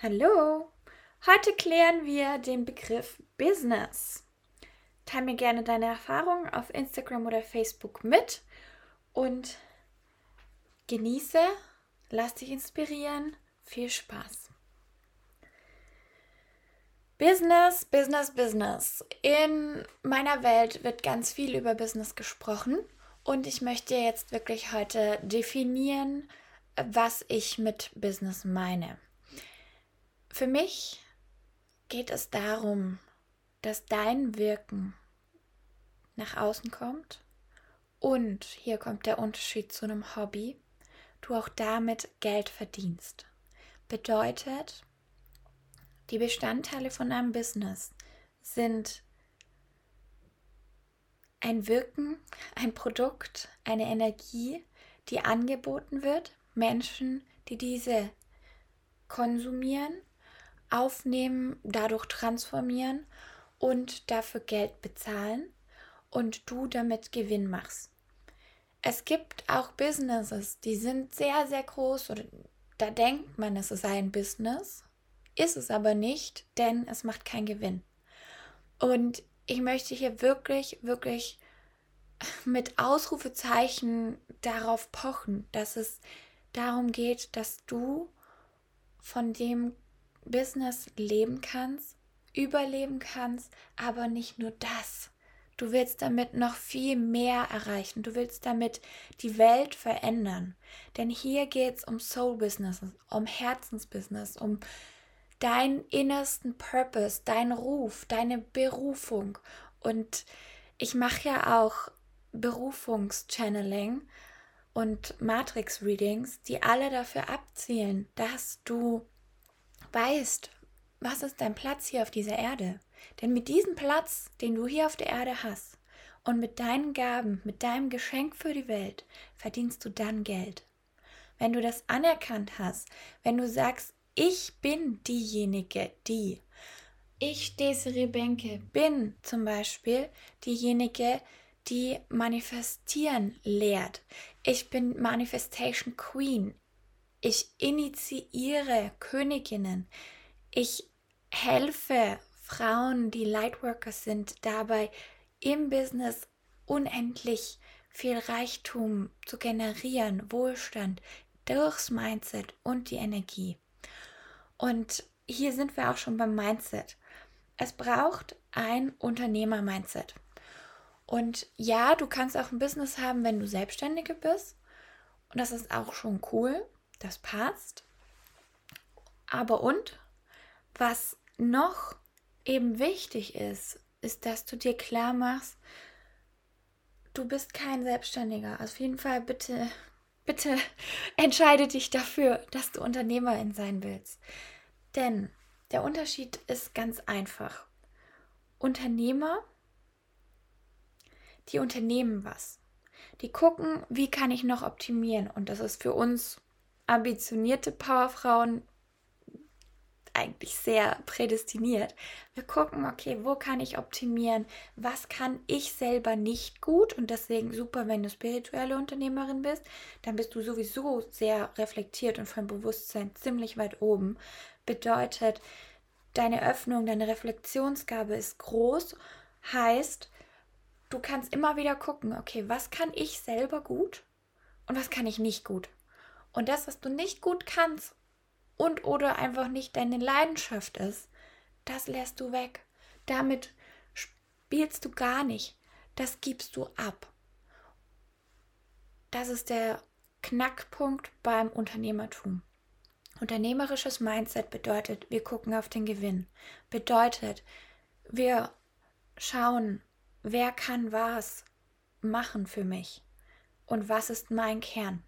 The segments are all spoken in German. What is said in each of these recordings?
Hallo! Heute klären wir den Begriff Business. Teil mir gerne deine Erfahrungen auf Instagram oder Facebook mit und genieße, lass dich inspirieren. Viel Spaß! Business, Business, Business. In meiner Welt wird ganz viel über Business gesprochen und ich möchte jetzt wirklich heute definieren, was ich mit Business meine. Für mich geht es darum, dass dein Wirken nach außen kommt und hier kommt der Unterschied zu einem Hobby, du auch damit Geld verdienst. Bedeutet, die Bestandteile von einem Business sind ein Wirken, ein Produkt, eine Energie, die angeboten wird, Menschen, die diese konsumieren, aufnehmen, dadurch transformieren und dafür Geld bezahlen und du damit Gewinn machst. Es gibt auch Businesses, die sind sehr, sehr groß oder da denkt man, es ist ein Business ist es aber nicht, denn es macht keinen Gewinn. Und ich möchte hier wirklich, wirklich mit Ausrufezeichen darauf pochen, dass es darum geht, dass du von dem Business leben kannst, überleben kannst, aber nicht nur das. Du willst damit noch viel mehr erreichen. Du willst damit die Welt verändern. Denn hier geht es um Soul Business, um Herzensbusiness, um deinen innersten Purpose, deinen Ruf, deine Berufung. Und ich mache ja auch Berufungschanneling und Matrix-Readings, die alle dafür abzielen, dass du weißt, was ist dein Platz hier auf dieser Erde. Denn mit diesem Platz, den du hier auf der Erde hast, und mit deinen Gaben, mit deinem Geschenk für die Welt, verdienst du dann Geld. Wenn du das anerkannt hast, wenn du sagst, ich bin diejenige, die. Ich, Desiree Benke, bin zum Beispiel diejenige, die manifestieren lehrt. Ich bin Manifestation Queen. Ich initiiere Königinnen. Ich helfe Frauen, die Lightworkers sind, dabei im Business unendlich viel Reichtum zu generieren, Wohlstand durchs Mindset und die Energie. Und hier sind wir auch schon beim Mindset. Es braucht ein Unternehmer-Mindset. Und ja, du kannst auch ein Business haben, wenn du Selbstständige bist. Und das ist auch schon cool. Das passt. Aber und, was noch eben wichtig ist, ist, dass du dir klar machst, du bist kein Selbstständiger. Also auf jeden Fall bitte bitte entscheide dich dafür, dass du Unternehmerin sein willst. Denn der Unterschied ist ganz einfach. Unternehmer, die unternehmen was. Die gucken, wie kann ich noch optimieren. Und das ist für uns ambitionierte Powerfrauen eigentlich sehr prädestiniert. Wir gucken, okay, wo kann ich optimieren? Was kann ich selber nicht gut? Und deswegen super, wenn du spirituelle Unternehmerin bist, dann bist du sowieso sehr reflektiert und vom Bewusstsein ziemlich weit oben. Bedeutet, deine Öffnung, deine Reflexionsgabe ist groß, heißt, du kannst immer wieder gucken, okay, was kann ich selber gut und was kann ich nicht gut? Und das, was du nicht gut kannst und oder einfach nicht deine Leidenschaft ist, das lässt du weg. Damit spielst du gar nicht. Das gibst du ab. Das ist der Knackpunkt beim Unternehmertum. Unternehmerisches Mindset bedeutet, wir gucken auf den Gewinn. Bedeutet, wir schauen, wer kann was machen für mich und was ist mein Kern.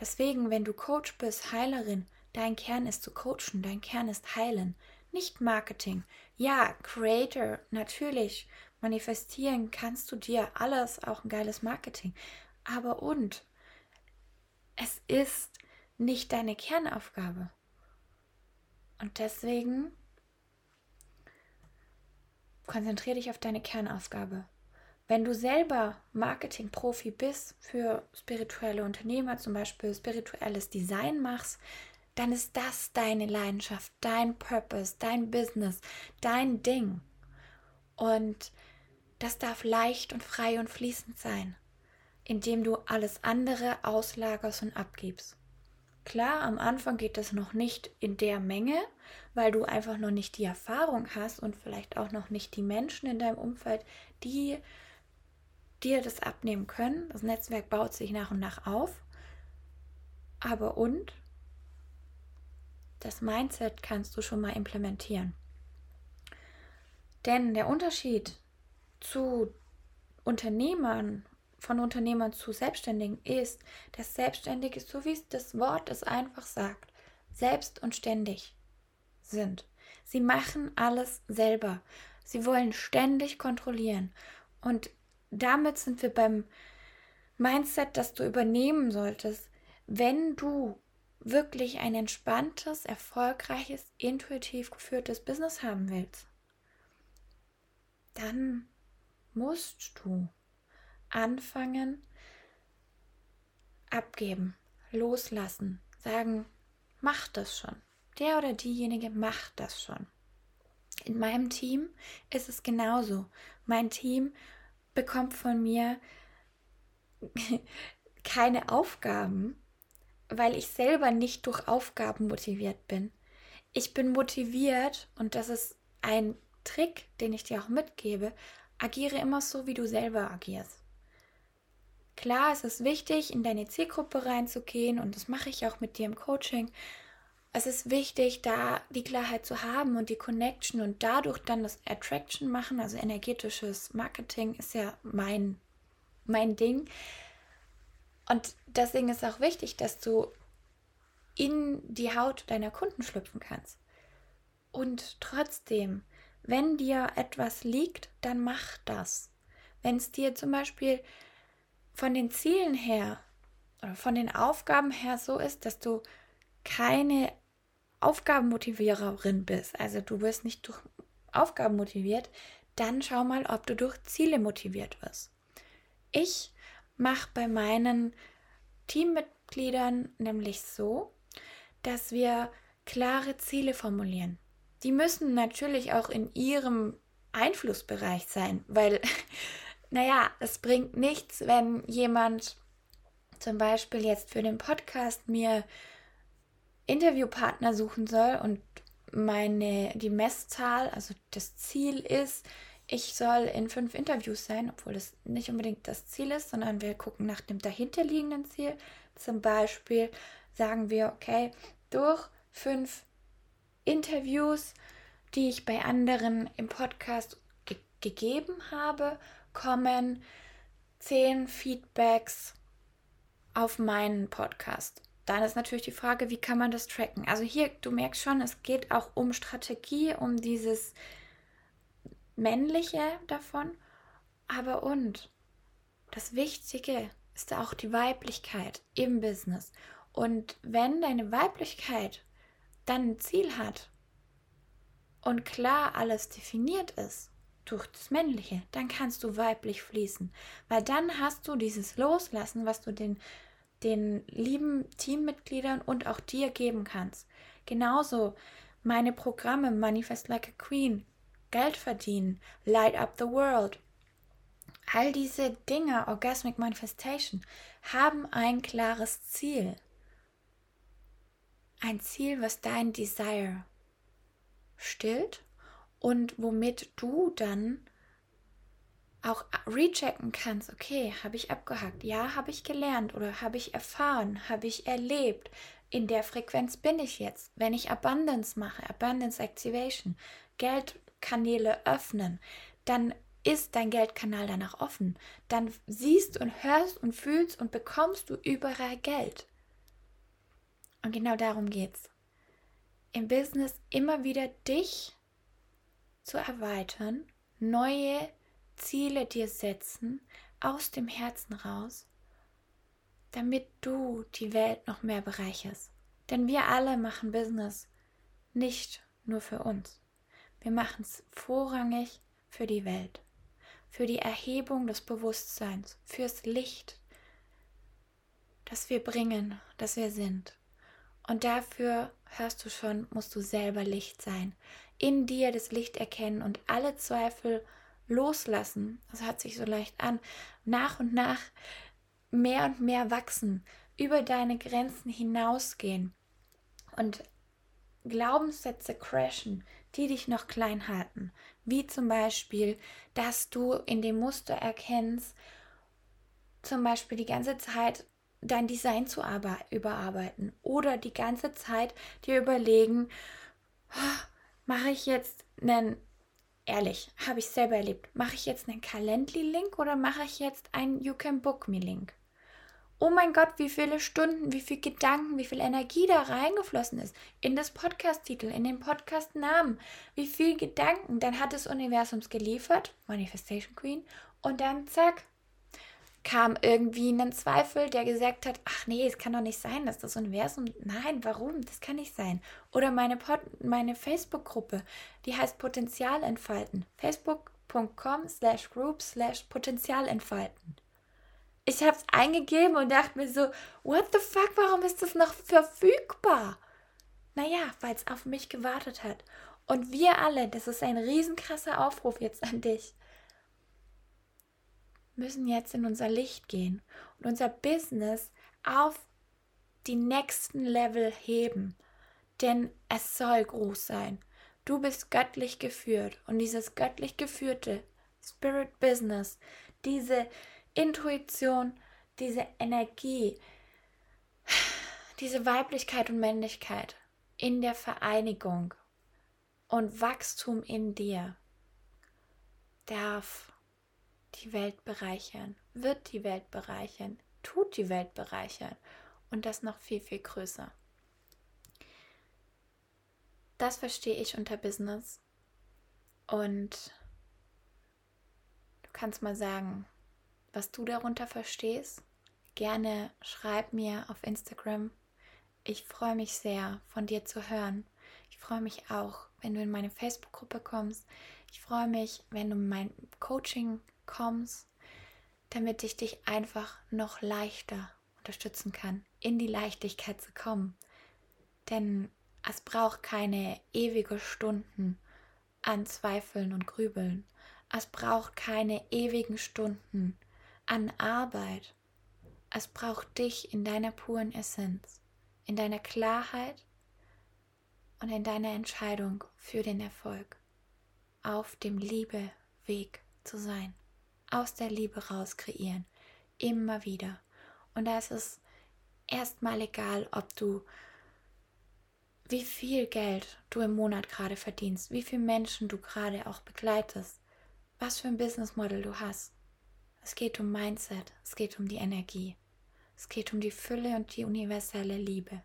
Deswegen, wenn du Coach bist, Heilerin, Dein Kern ist zu coachen, dein Kern ist heilen, nicht Marketing. Ja, Creator, natürlich. Manifestieren kannst du dir alles, auch ein geiles Marketing. Aber und? Es ist nicht deine Kernaufgabe. Und deswegen konzentriere dich auf deine Kernaufgabe. Wenn du selber Marketing-Profi bist für spirituelle Unternehmer, zum Beispiel spirituelles Design machst, dann ist das deine Leidenschaft, dein Purpose, dein Business, dein Ding. Und das darf leicht und frei und fließend sein, indem du alles andere auslagerst und abgibst. Klar, am Anfang geht das noch nicht in der Menge, weil du einfach noch nicht die Erfahrung hast und vielleicht auch noch nicht die Menschen in deinem Umfeld, die dir das abnehmen können. Das Netzwerk baut sich nach und nach auf. Aber und das Mindset kannst du schon mal implementieren. Denn der Unterschied zu Unternehmern, von Unternehmern zu Selbstständigen ist, dass Selbstständige, so wie das Wort es einfach sagt, selbst und ständig sind. Sie machen alles selber. Sie wollen ständig kontrollieren. Und damit sind wir beim Mindset, das du übernehmen solltest, wenn du wirklich ein entspanntes, erfolgreiches, intuitiv geführtes Business haben willst, dann musst du anfangen, abgeben, loslassen, sagen, mach das schon. Der oder diejenige macht das schon. In meinem Team ist es genauso. Mein Team bekommt von mir keine Aufgaben, weil ich selber nicht durch Aufgaben motiviert bin. Ich bin motiviert und das ist ein Trick, den ich dir auch mitgebe. Agiere immer so, wie du selber agierst. Klar, es ist wichtig, in deine Zielgruppe reinzugehen und das mache ich auch mit dir im Coaching. Es ist wichtig, da die Klarheit zu haben und die Connection und dadurch dann das Attraction machen, also energetisches Marketing ist ja mein, mein Ding. Und deswegen ist auch wichtig, dass du in die Haut deiner Kunden schlüpfen kannst. Und trotzdem, wenn dir etwas liegt, dann mach das. Wenn es dir zum Beispiel von den Zielen her oder von den Aufgaben her so ist, dass du keine Aufgabenmotiviererin bist, also du wirst nicht durch Aufgaben motiviert, dann schau mal, ob du durch Ziele motiviert wirst. Ich mache bei meinen Teammitgliedern nämlich so, dass wir klare Ziele formulieren. Die müssen natürlich auch in ihrem Einflussbereich sein, weil, naja, es bringt nichts, wenn jemand zum Beispiel jetzt für den Podcast mir Interviewpartner suchen soll und meine die Messzahl, also das Ziel ist, ich soll in fünf Interviews sein, obwohl das nicht unbedingt das Ziel ist, sondern wir gucken nach dem dahinterliegenden Ziel. Zum Beispiel sagen wir, okay, durch fünf Interviews, die ich bei anderen im Podcast ge gegeben habe, kommen zehn Feedbacks auf meinen Podcast. Dann ist natürlich die Frage, wie kann man das tracken? Also hier, du merkst schon, es geht auch um Strategie, um dieses männliche davon, aber und das Wichtige ist auch die Weiblichkeit im Business. Und wenn deine Weiblichkeit dann ein Ziel hat und klar alles definiert ist durch das Männliche, dann kannst du weiblich fließen, weil dann hast du dieses Loslassen, was du den, den lieben Teammitgliedern und auch dir geben kannst. Genauso meine Programme Manifest Like a Queen Geld verdienen, Light Up the World. All diese Dinge, Orgasmic Manifestation, haben ein klares Ziel. Ein Ziel, was dein Desire stillt und womit du dann auch rechecken kannst, okay, habe ich abgehakt, ja, habe ich gelernt oder habe ich erfahren, habe ich erlebt, in der Frequenz bin ich jetzt. Wenn ich Abundance mache, Abundance Activation, Geld Kanäle öffnen, dann ist dein Geldkanal danach offen. Dann siehst und hörst und fühlst und bekommst du überall Geld. Und genau darum geht's. Im Business immer wieder dich zu erweitern, neue Ziele dir setzen, aus dem Herzen raus, damit du die Welt noch mehr bereicherst. Denn wir alle machen Business nicht nur für uns. Wir machen es vorrangig für die Welt, für die Erhebung des Bewusstseins, fürs Licht, das wir bringen, das wir sind. Und dafür, hörst du schon, musst du selber Licht sein. In dir das Licht erkennen und alle Zweifel loslassen. Das hört sich so leicht an. Nach und nach mehr und mehr wachsen, über deine Grenzen hinausgehen und Glaubenssätze crashen, die dich noch klein halten. Wie zum Beispiel, dass du in dem Muster erkennst, zum Beispiel die ganze Zeit dein Design zu überarbeiten oder die ganze Zeit dir überlegen, oh, mache ich jetzt einen, ehrlich, habe ich selber erlebt, mache ich jetzt einen Calendly-Link oder mache ich jetzt einen You Can Book Me-Link? Oh mein Gott, wie viele Stunden, wie viele Gedanken, wie viel Energie da reingeflossen ist in das Podcast-Titel, in den Podcast-Namen, wie viel Gedanken. Dann hat das Universums geliefert, Manifestation Queen, und dann zack, kam irgendwie ein Zweifel, der gesagt hat, ach nee, es kann doch nicht sein, dass das Universum, nein, warum, das kann nicht sein. Oder meine, meine Facebook-Gruppe, die heißt Potenzial entfalten, facebook.com slash group slash Potenzial entfalten. Ich habe es eingegeben und dachte mir so, what the fuck, warum ist das noch verfügbar? Naja, weil es auf mich gewartet hat. Und wir alle, das ist ein riesenkrasser Aufruf jetzt an dich, müssen jetzt in unser Licht gehen und unser Business auf die nächsten Level heben. Denn es soll groß sein. Du bist göttlich geführt und dieses göttlich geführte Spirit Business, diese Intuition, diese Energie, diese Weiblichkeit und Männlichkeit in der Vereinigung und Wachstum in dir darf die Welt bereichern, wird die Welt bereichern, tut die Welt bereichern und das noch viel, viel größer. Das verstehe ich unter Business. Und du kannst mal sagen, was du darunter verstehst. Gerne schreib mir auf Instagram. Ich freue mich sehr, von dir zu hören. Ich freue mich auch, wenn du in meine Facebook-Gruppe kommst. Ich freue mich, wenn du in mein Coaching kommst, damit ich dich einfach noch leichter unterstützen kann, in die Leichtigkeit zu kommen. Denn es braucht keine ewige Stunden an Zweifeln und Grübeln. Es braucht keine ewigen Stunden an Arbeit. Es braucht dich in deiner puren Essenz, in deiner Klarheit und in deiner Entscheidung für den Erfolg, auf dem Liebeweg zu sein aus der Liebe raus kreieren. Immer wieder. Und da ist es erstmal egal, ob du, wie viel Geld du im Monat gerade verdienst, wie viele Menschen du gerade auch begleitest, was für ein Business Model du hast. Es geht um Mindset, es geht um die Energie, es geht um die Fülle und die universelle Liebe.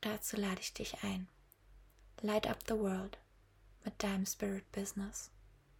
Dazu lade ich dich ein. Light up the world mit deinem Spirit Business.